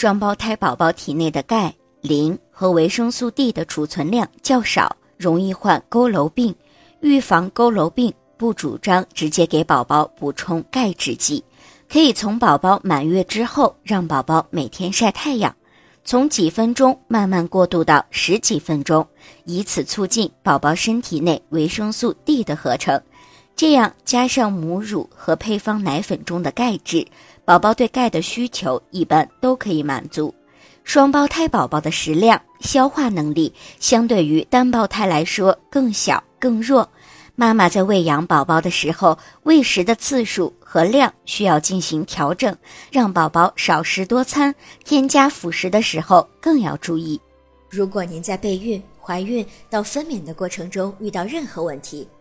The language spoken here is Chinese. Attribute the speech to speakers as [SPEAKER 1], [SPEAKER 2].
[SPEAKER 1] 双胞胎宝宝体内的钙、磷和维生素 D 的储存量较少，容易患佝偻病。预防佝偻病，不主张直接给宝宝补充钙制剂，可以从宝宝满月之后让宝宝每天晒太阳，从几分钟慢慢过渡到十几分钟，以此促进宝宝身体内维生素 D 的合成。这样加上母乳和配方奶粉中的钙质，宝宝对钙的需求一般都可以满足。双胞胎宝宝的食量、消化能力相对于单胞胎来说更小更弱，妈妈在喂养宝宝的时候，喂食的次数和量需要进行调整，让宝宝少食多餐。添加辅食的时候更要注意。
[SPEAKER 2] 如果您在备孕、怀孕到分娩的过程中遇到任何问题，